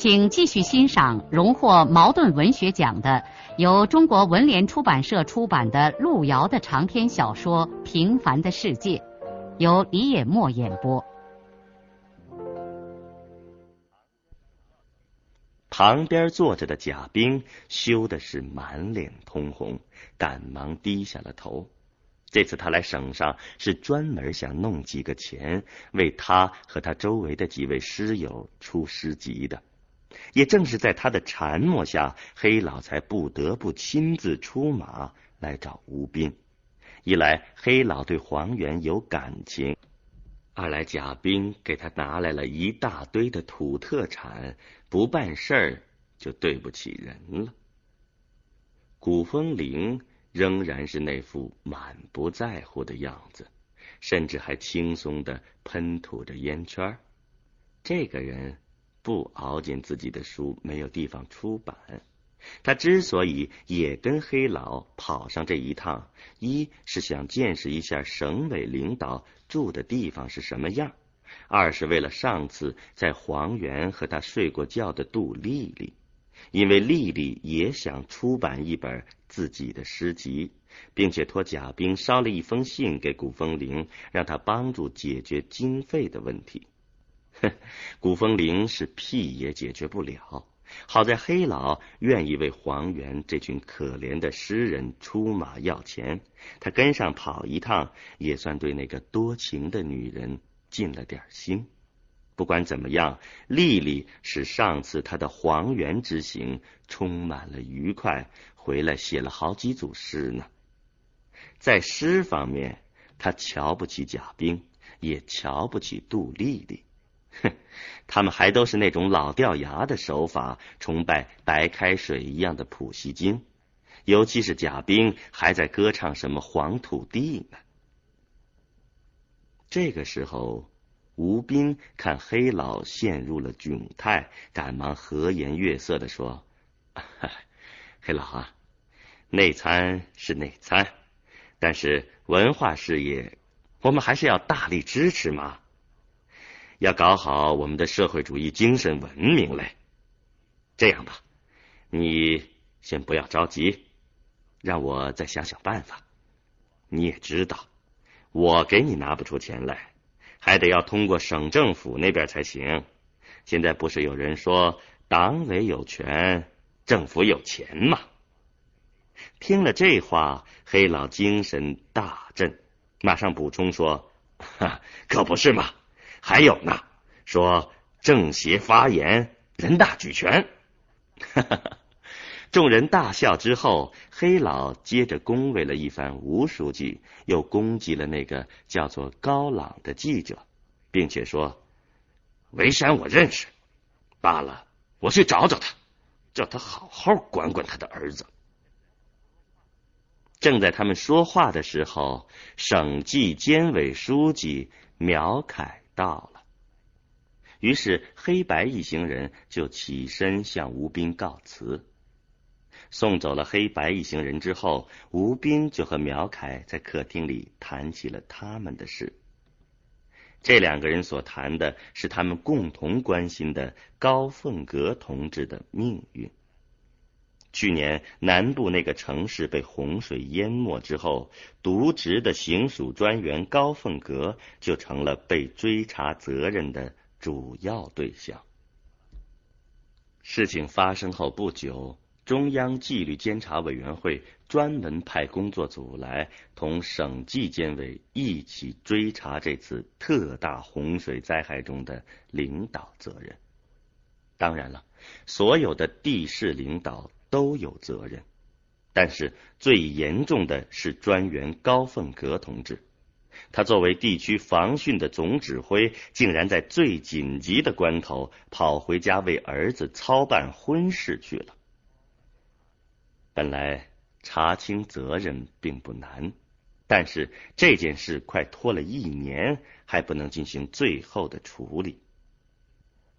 请继续欣赏荣获茅盾文学奖的、由中国文联出版社出版的路遥的长篇小说《平凡的世界》，由李野墨演播。旁边坐着的贾冰羞的是满脸通红，赶忙低下了头。这次他来省上是专门想弄几个钱，为他和他周围的几位诗友出诗集的。也正是在他的沉默下，黑老才不得不亲自出马来找吴斌。一来黑老对黄元有感情，二来贾冰给他拿来了一大堆的土特产，不办事儿就对不起人了。古风铃。仍然是那副满不在乎的样子，甚至还轻松的喷吐着烟圈。这个人不熬进自己的书，没有地方出版。他之所以也跟黑老跑上这一趟，一是想见识一下省委领导住的地方是什么样；二是为了上次在黄原和他睡过觉的杜丽丽。因为丽丽也想出版一本自己的诗集，并且托贾冰捎了一封信给古风铃，让他帮助解决经费的问题。哼，古风铃是屁也解决不了。好在黑老愿意为黄元这群可怜的诗人出马要钱，他跟上跑一趟，也算对那个多情的女人尽了点心。不管怎么样，丽丽使上次她的黄原之行充满了愉快，回来写了好几组诗呢。在诗方面，他瞧不起贾冰，也瞧不起杜丽丽。哼，他们还都是那种老掉牙的手法，崇拜白开水一样的普希金。尤其是贾冰还在歌唱什么黄土地呢。这个时候。吴斌看黑老陷入了窘态，赶忙和颜悦色的说：“ 黑老啊，内参是内参，但是文化事业我们还是要大力支持嘛，要搞好我们的社会主义精神文明嘞。这样吧，你先不要着急，让我再想想办法。你也知道，我给你拿不出钱来。”还得要通过省政府那边才行。现在不是有人说党委有权，政府有钱吗？听了这话，黑老精神大振，马上补充说：“哈，可不是嘛！还有呢，说政协发言，人大举权。”哈哈哈。众人大笑之后，黑老接着恭维了一番吴书记，又攻击了那个叫做高朗的记者，并且说：“维山我认识，罢了，我去找找他，叫他好好管管他的儿子。”正在他们说话的时候，省纪监委书记苗凯到了，于是黑白一行人就起身向吴斌告辞。送走了黑白一行人之后，吴斌就和苗凯在客厅里谈起了他们的事。这两个人所谈的是他们共同关心的高凤阁同志的命运。去年南部那个城市被洪水淹没之后，渎职的行署专员高凤阁就成了被追查责任的主要对象。事情发生后不久。中央纪律监察委员会专门派工作组来同省纪监委一起追查这次特大洪水灾害中的领导责任。当然了，所有的地市领导都有责任，但是最严重的是专员高凤阁同志。他作为地区防汛的总指挥，竟然在最紧急的关头跑回家为儿子操办婚事去了。本来查清责任并不难，但是这件事快拖了一年，还不能进行最后的处理。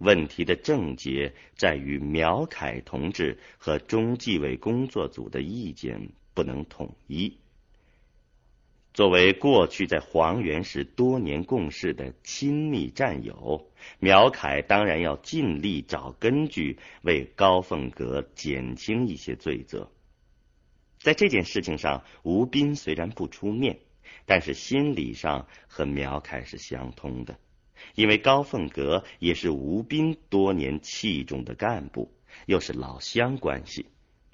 问题的症结在于苗凯同志和中纪委工作组的意见不能统一。作为过去在黄原时多年共事的亲密战友，苗凯当然要尽力找根据，为高凤阁减轻一些罪责。在这件事情上，吴斌虽然不出面，但是心理上和苗凯是相通的，因为高凤阁也是吴斌多年器重的干部，又是老乡关系。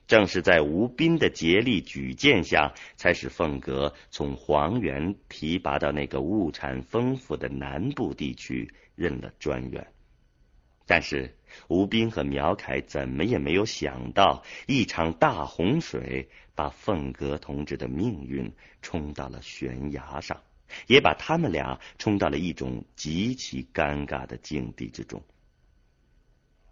正是在吴斌的竭力举荐下，才使凤阁从黄原提拔到那个物产丰富的南部地区任了专员。但是吴斌和苗凯怎么也没有想到，一场大洪水把凤阁同志的命运冲到了悬崖上，也把他们俩冲到了一种极其尴尬的境地之中。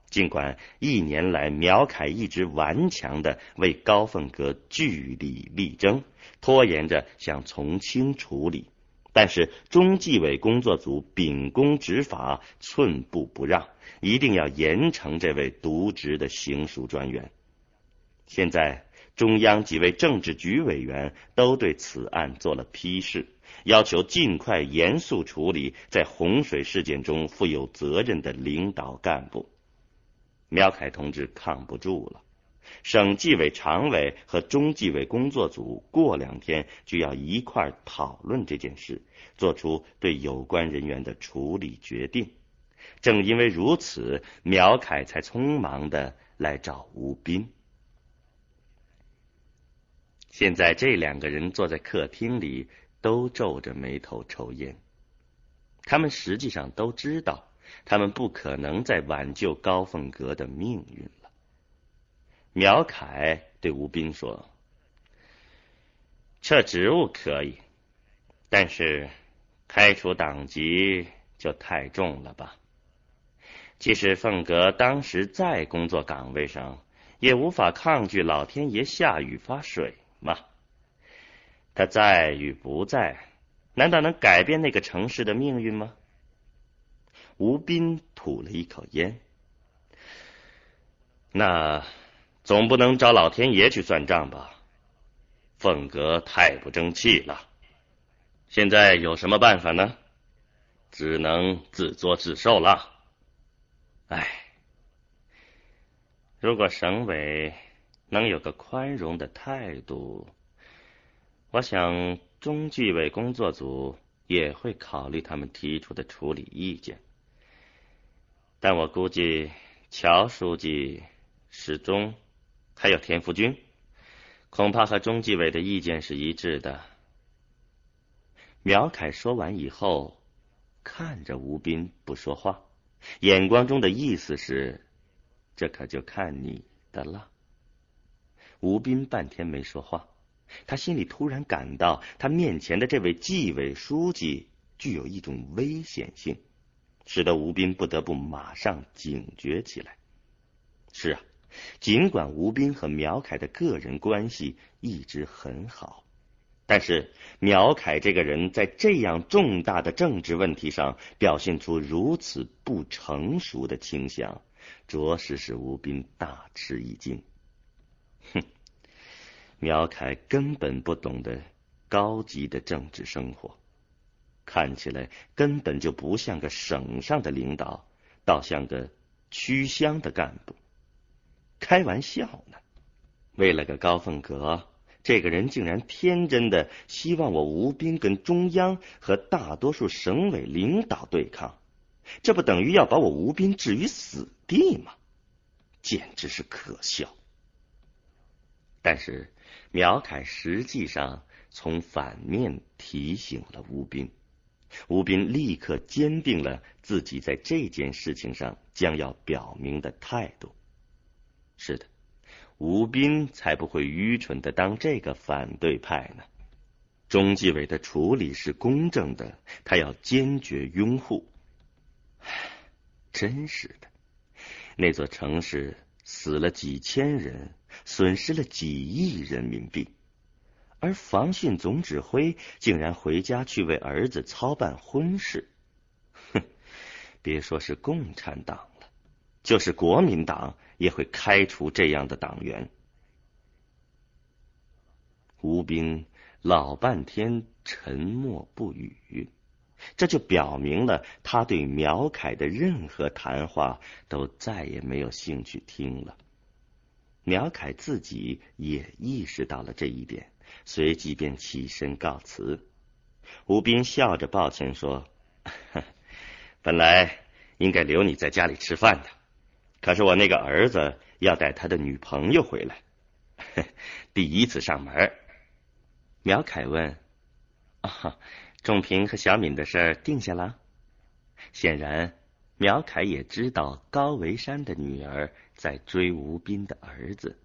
尽管一年来苗凯一直顽强的为高凤阁据理力争，拖延着想从轻处理，但是中纪委工作组秉公执法，寸步不让，一定要严惩这位渎职的行署专员。现在中央几位政治局委员都对此案做了批示，要求尽快严肃处理在洪水事件中负有责任的领导干部。苗凯同志扛不住了，省纪委常委和中纪委工作组过两天就要一块讨论这件事，做出对有关人员的处理决定。正因为如此，苗凯才匆忙的来找吴斌。现在这两个人坐在客厅里，都皱着眉头抽烟。他们实际上都知道。他们不可能再挽救高凤阁的命运了。苗凯对吴斌说：“撤职务可以，但是开除党籍就太重了吧？即使凤阁当时在工作岗位上，也无法抗拒老天爷下雨发水嘛。他在与不在，难道能改变那个城市的命运吗？”吴斌吐了一口烟，那总不能找老天爷去算账吧？凤阁太不争气了，现在有什么办法呢？只能自作自受了。唉，如果省委能有个宽容的态度，我想中纪委工作组也会考虑他们提出的处理意见。但我估计，乔书记、史忠还有田福军，恐怕和中纪委的意见是一致的。苗凯说完以后，看着吴斌不说话，眼光中的意思是：这可就看你的了。吴斌半天没说话，他心里突然感到，他面前的这位纪委书记具有一种危险性。使得吴斌不得不马上警觉起来。是啊，尽管吴斌和苗凯的个人关系一直很好，但是苗凯这个人在这样重大的政治问题上表现出如此不成熟的倾向，着实使吴斌大吃一惊。哼，苗凯根本不懂得高级的政治生活。看起来根本就不像个省上的领导，倒像个区乡的干部。开玩笑呢！为了个高凤阁，这个人竟然天真的希望我吴斌跟中央和大多数省委领导对抗，这不等于要把我吴斌置于死地吗？简直是可笑！但是苗凯实际上从反面提醒了吴斌。吴斌立刻坚定了自己在这件事情上将要表明的态度。是的，吴斌才不会愚蠢的当这个反对派呢。中纪委的处理是公正的，他要坚决拥护。真是的，那座城市死了几千人，损失了几亿人民币，而防汛总指挥竟然回家去为儿子操办婚事。哼，别说是共产党了，就是国民党也会开除这样的党员。吴斌老半天沉默不语。这就表明了他对苗凯的任何谈话都再也没有兴趣听了。苗凯自己也意识到了这一点，随即便起身告辞。吴斌笑着抱歉说：“ 本来应该留你在家里吃饭的，可是我那个儿子要带他的女朋友回来，第一次上门。”苗凯问：“啊？”仲平和小敏的事定下了。显然，苗凯也知道高维山的女儿在追吴斌的儿子。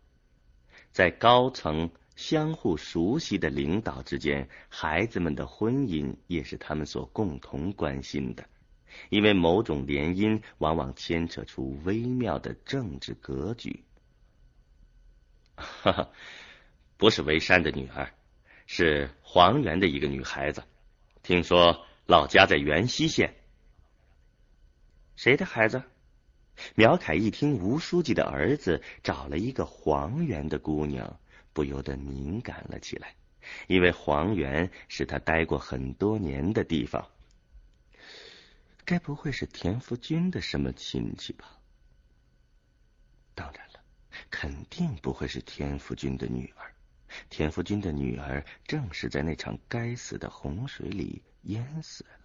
在高层相互熟悉的领导之间，孩子们的婚姻也是他们所共同关心的，因为某种联姻往往牵扯出微妙的政治格局。哈哈，不是维山的女儿，是黄原的一个女孩子。听说老家在元溪县，谁的孩子？苗凯一听吴书记的儿子找了一个黄园的姑娘，不由得敏感了起来，因为黄园是他待过很多年的地方。该不会是田福军的什么亲戚吧？当然了，肯定不会是田福军的女儿。田福军的女儿正是在那场该死的洪水里淹死了。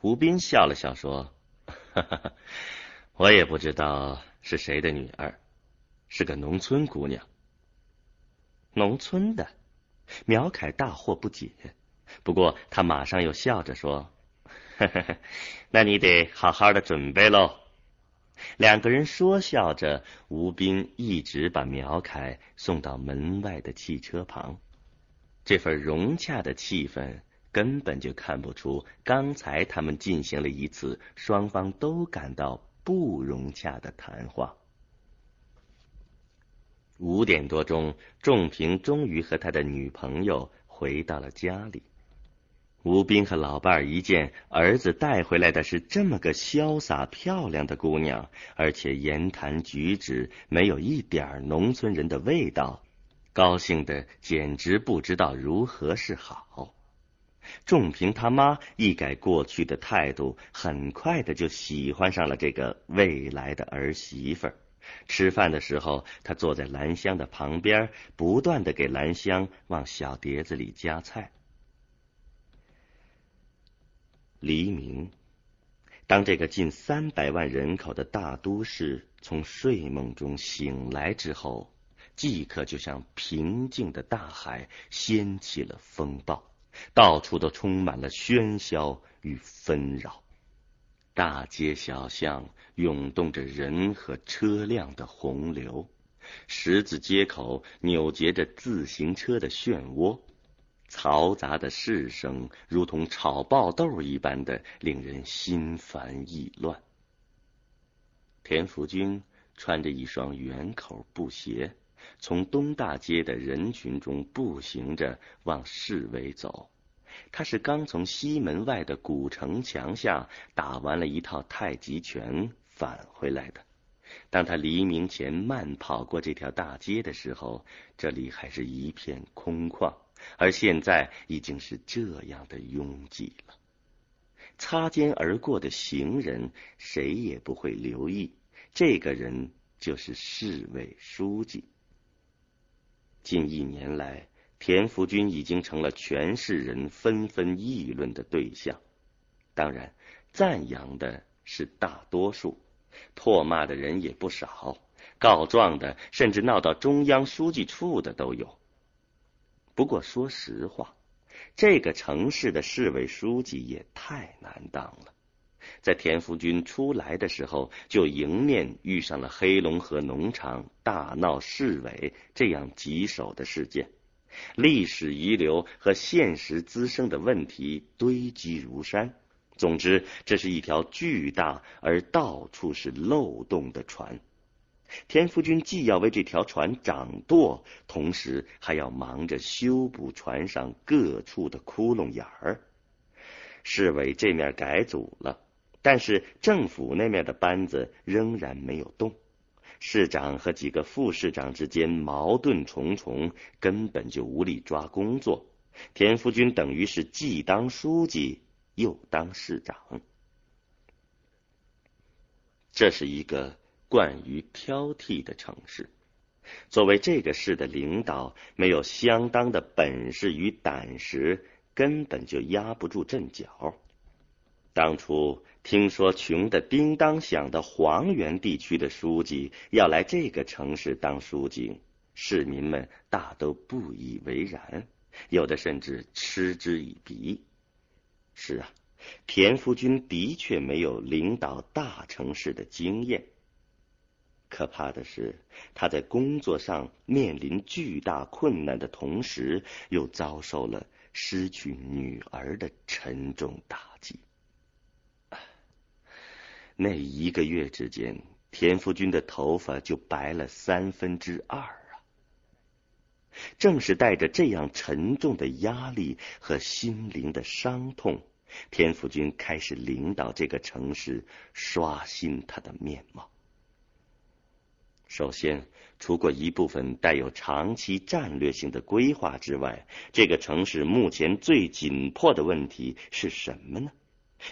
吴斌笑了笑说：“哈 哈我也不知道是谁的女儿，是个农村姑娘。农村的。”苗凯大惑不解，不过他马上又笑着说：“ 那你得好好的准备喽。”两个人说笑着，吴斌一直把苗凯送到门外的汽车旁。这份融洽的气氛，根本就看不出刚才他们进行了一次双方都感到不融洽的谈话。五点多钟，仲平终于和他的女朋友回到了家里。吴斌和老伴儿一见儿子带回来的是这么个潇洒漂亮的姑娘，而且言谈举止没有一点农村人的味道，高兴的简直不知道如何是好。仲平他妈一改过去的态度，很快的就喜欢上了这个未来的儿媳妇儿。吃饭的时候，他坐在兰香的旁边，不断的给兰香往小碟子里夹菜。黎明，当这个近三百万人口的大都市从睡梦中醒来之后，即刻就像平静的大海掀起了风暴，到处都充满了喧嚣与纷扰，大街小巷涌动着人和车辆的洪流，十字街口扭结着自行车的漩涡。嘈杂的市声如同炒爆豆一般的令人心烦意乱。田福军穿着一双圆口布鞋，从东大街的人群中步行着往市委走。他是刚从西门外的古城墙下打完了一套太极拳返回来的。当他黎明前慢跑过这条大街的时候，这里还是一片空旷。而现在已经是这样的拥挤了，擦肩而过的行人谁也不会留意，这个人就是市委书记。近一年来，田福军已经成了全市人纷纷议论的对象，当然，赞扬的是大多数，唾骂的人也不少，告状的甚至闹到中央书记处的都有。不过说实话，这个城市的市委书记也太难当了。在田福军出来的时候，就迎面遇上了黑龙河农场大闹市委这样棘手的事件，历史遗留和现实滋生的问题堆积如山。总之，这是一条巨大而到处是漏洞的船。田福军既要为这条船掌舵，同时还要忙着修补船上各处的窟窿眼儿。市委这面改组了，但是政府那面的班子仍然没有动。市长和几个副市长之间矛盾重重，根本就无力抓工作。田福军等于是既当书记。又当市长，这是一个惯于挑剔的城市。作为这个市的领导，没有相当的本事与胆识，根本就压不住阵脚。当初听说穷的叮当响的黄原地区的书记要来这个城市当书记，市民们大都不以为然，有的甚至嗤之以鼻。是啊，田福军的确没有领导大城市的经验。可怕的是，他在工作上面临巨大困难的同时，又遭受了失去女儿的沉重打击。那一个月之间，田福军的头发就白了三分之二啊！正是带着这样沉重的压力和心灵的伤痛。田福军开始领导这个城市，刷新他的面貌。首先，除过一部分带有长期战略性的规划之外，这个城市目前最紧迫的问题是什么呢？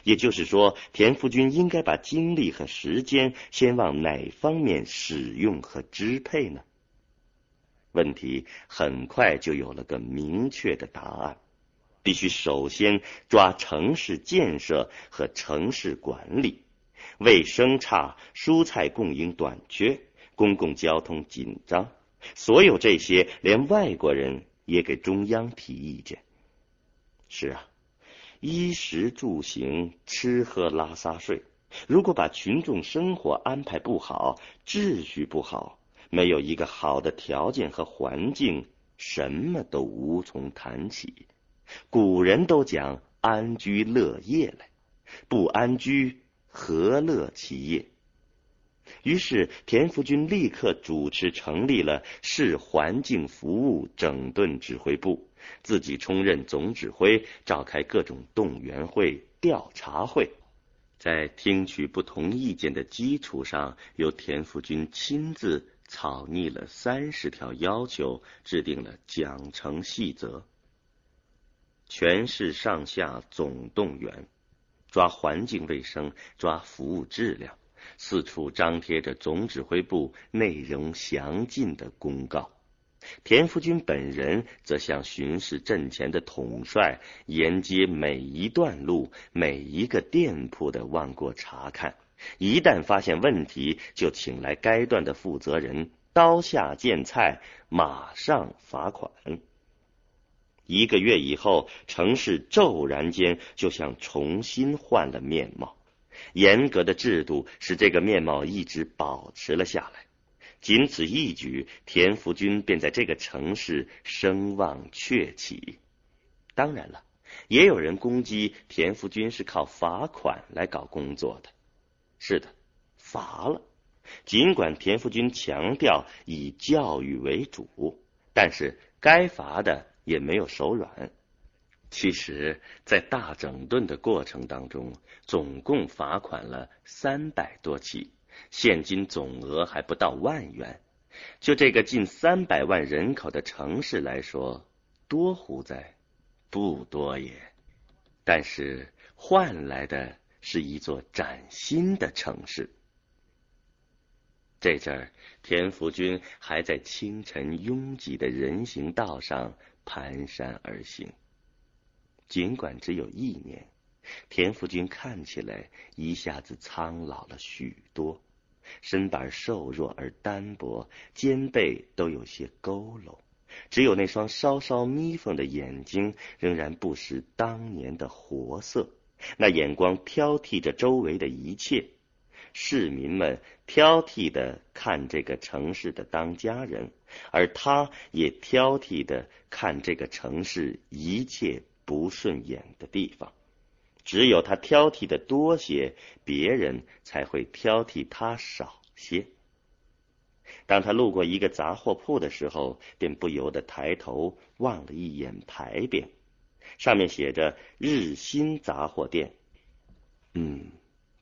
也就是说，田福军应该把精力和时间先往哪方面使用和支配呢？问题很快就有了个明确的答案。必须首先抓城市建设和城市管理，卫生差，蔬菜供应短缺，公共交通紧张，所有这些连外国人也给中央提意见。是啊，衣食住行，吃喝拉撒睡，如果把群众生活安排不好，秩序不好，没有一个好的条件和环境，什么都无从谈起。古人都讲安居乐业来，不安居何乐其业？于是田福军立刻主持成立了市环境服务整顿指挥部，自己充任总指挥，召开各种动员会、调查会，在听取不同意见的基础上，由田福军亲自草拟了三十条要求，制定了奖惩细则。全市上下总动员，抓环境卫生，抓服务质量，四处张贴着总指挥部内容详尽的公告。田福军本人则像巡视阵前的统帅，沿街每一段路、每一个店铺的望过查看，一旦发现问题，就请来该段的负责人，刀下见菜，马上罚款。一个月以后，城市骤然间就像重新换了面貌。严格的制度使这个面貌一直保持了下来。仅此一举，田福军便在这个城市声望鹊起。当然了，也有人攻击田福军是靠罚款来搞工作的。是的，罚了。尽管田福军强调以教育为主，但是该罚的。也没有手软。其实，在大整顿的过程当中，总共罚款了三百多起，现金总额还不到万元。就这个近三百万人口的城市来说，多乎哉？不多也。但是换来的是一座崭新的城市。这阵儿，田福军还在清晨拥挤的人行道上。蹒跚而行，尽管只有一年，田福军看起来一下子苍老了许多，身板瘦弱而单薄，肩背都有些佝偻，只有那双稍稍眯缝的眼睛仍然不失当年的活色，那眼光挑剔着周围的一切。市民们挑剔的看这个城市的当家人，而他也挑剔的看这个城市一切不顺眼的地方。只有他挑剔的多些，别人才会挑剔他少些。当他路过一个杂货铺的时候，便不由得抬头望了一眼牌匾，上面写着“日新杂货店”。嗯，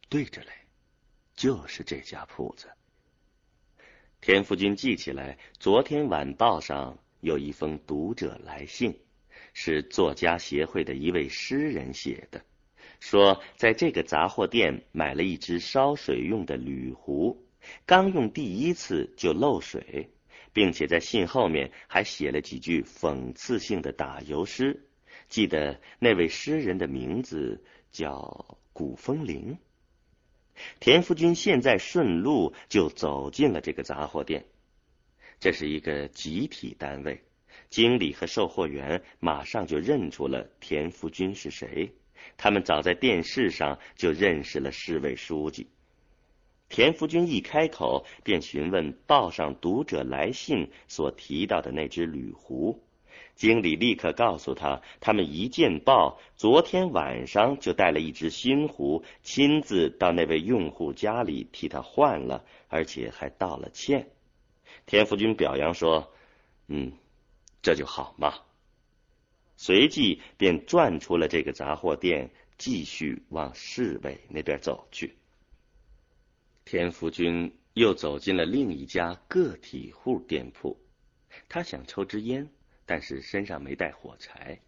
对着嘞，就是这家铺子。田福军记起来，昨天晚报上有一封读者来信，是作家协会的一位诗人写的，说在这个杂货店买了一只烧水用的铝壶，刚用第一次就漏水，并且在信后面还写了几句讽刺性的打油诗。记得那位诗人的名字叫古风铃。田福军现在顺路就走进了这个杂货店，这是一个集体单位，经理和售货员马上就认出了田福军是谁。他们早在电视上就认识了市委书记。田福军一开口便询问报上读者来信所提到的那只铝壶。经理立刻告诉他，他们一见报，昨天晚上就带了一只新壶，亲自到那位用户家里替他换了，而且还道了歉。田福军表扬说：“嗯，这就好嘛。”随即便转出了这个杂货店，继续往市委那边走去。田福军又走进了另一家个体户店铺，他想抽支烟。但是身上没带火柴，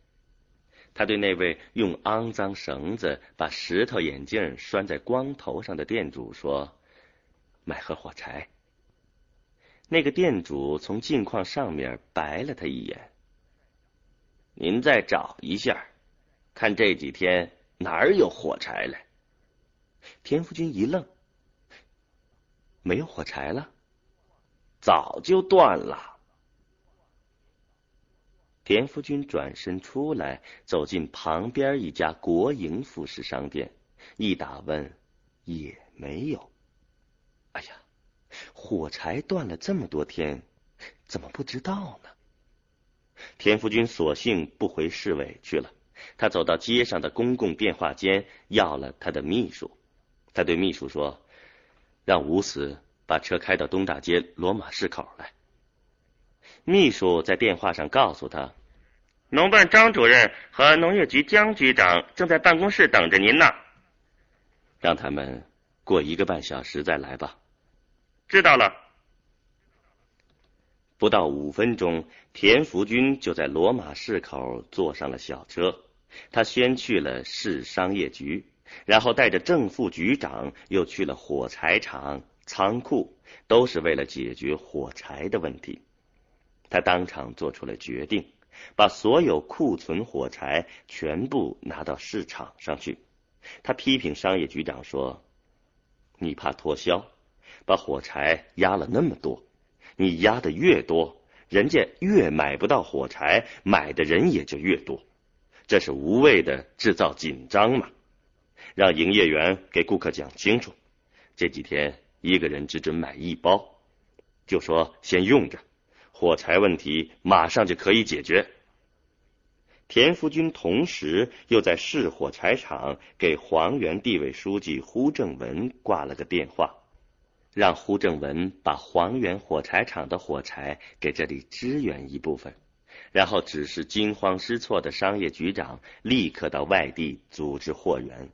他对那位用肮脏绳子把石头眼镜拴在光头上的店主说：“买盒火柴。”那个店主从镜框上面白了他一眼：“您再找一下，看这几天哪儿有火柴来。”田福军一愣：“没有火柴了？早就断了。”田福军转身出来，走进旁边一家国营服饰商店，一打问，也没有。哎呀，火柴断了这么多天，怎么不知道呢？田福军索性不回市委去了，他走到街上的公共电话间，要了他的秘书。他对秘书说：“让吴死把车开到东大街罗马市口来。”秘书在电话上告诉他。农办张主任和农业局江局长正在办公室等着您呢，让他们过一个半小时再来吧。知道了。不到五分钟，田福军就在罗马市口坐上了小车。他先去了市商业局，然后带着正副局长又去了火柴厂、仓库，都是为了解决火柴的问题。他当场做出了决定。把所有库存火柴全部拿到市场上去。他批评商业局长说：“你怕脱销，把火柴压了那么多，你压的越多，人家越买不到火柴，买的人也就越多，这是无谓的制造紧张嘛。让营业员给顾客讲清楚，这几天一个人只准买一包，就说先用着。”火柴问题马上就可以解决。田福军同时又在市火柴厂给黄原地委书记胡正文挂了个电话，让胡正文把黄原火柴厂的火柴给这里支援一部分，然后指示惊慌失措的商业局长立刻到外地组织货源。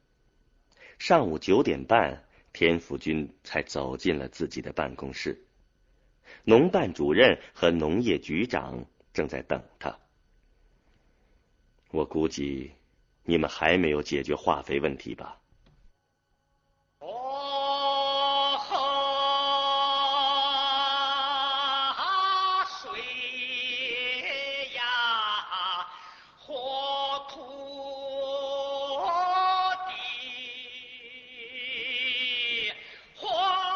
上午九点半，田福军才走进了自己的办公室。农办主任和农业局长正在等他。我估计你们还没有解决化肥问题吧？